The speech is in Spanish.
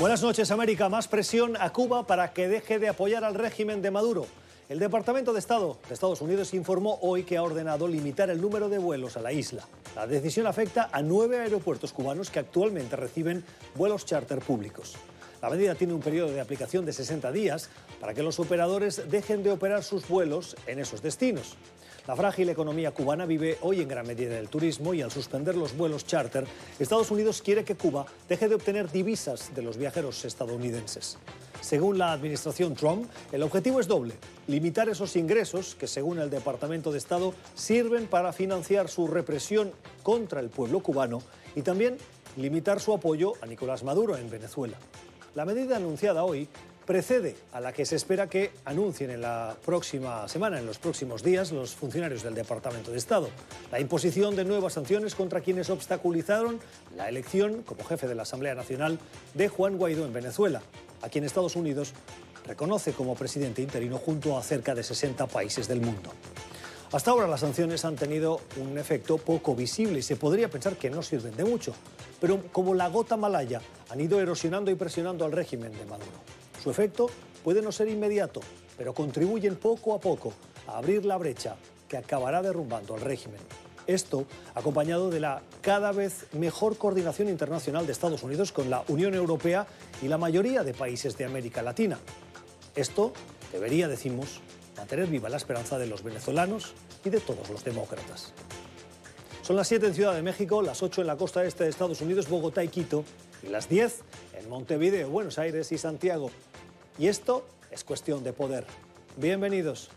Buenas noches, América. Más presión a Cuba para que deje de apoyar al régimen de Maduro. El Departamento de Estado de Estados Unidos informó hoy que ha ordenado limitar el número de vuelos a la isla. La decisión afecta a nueve aeropuertos cubanos que actualmente reciben vuelos charter públicos. La medida tiene un periodo de aplicación de 60 días para que los operadores dejen de operar sus vuelos en esos destinos. La frágil economía cubana vive hoy en gran medida del turismo y al suspender los vuelos charter, Estados Unidos quiere que Cuba deje de obtener divisas de los viajeros estadounidenses. Según la administración Trump, el objetivo es doble, limitar esos ingresos que, según el Departamento de Estado, sirven para financiar su represión contra el pueblo cubano y también limitar su apoyo a Nicolás Maduro en Venezuela. La medida anunciada hoy precede a la que se espera que anuncien en la próxima semana, en los próximos días, los funcionarios del Departamento de Estado. La imposición de nuevas sanciones contra quienes obstaculizaron la elección como jefe de la Asamblea Nacional de Juan Guaidó en Venezuela, a quien Estados Unidos reconoce como presidente interino junto a cerca de 60 países del mundo. Hasta ahora las sanciones han tenido un efecto poco visible y se podría pensar que no sirven de mucho, pero como la gota malaya han ido erosionando y presionando al régimen de Maduro. Su efecto puede no ser inmediato, pero contribuyen poco a poco a abrir la brecha que acabará derrumbando al régimen. Esto acompañado de la cada vez mejor coordinación internacional de Estados Unidos con la Unión Europea y la mayoría de países de América Latina. Esto debería, decimos, mantener viva la esperanza de los venezolanos y de todos los demócratas. Son las 7 en Ciudad de México, las 8 en la costa este de Estados Unidos, Bogotá y Quito, y las 10 en Montevideo, Buenos Aires y Santiago. Y esto es cuestión de poder. Bienvenidos.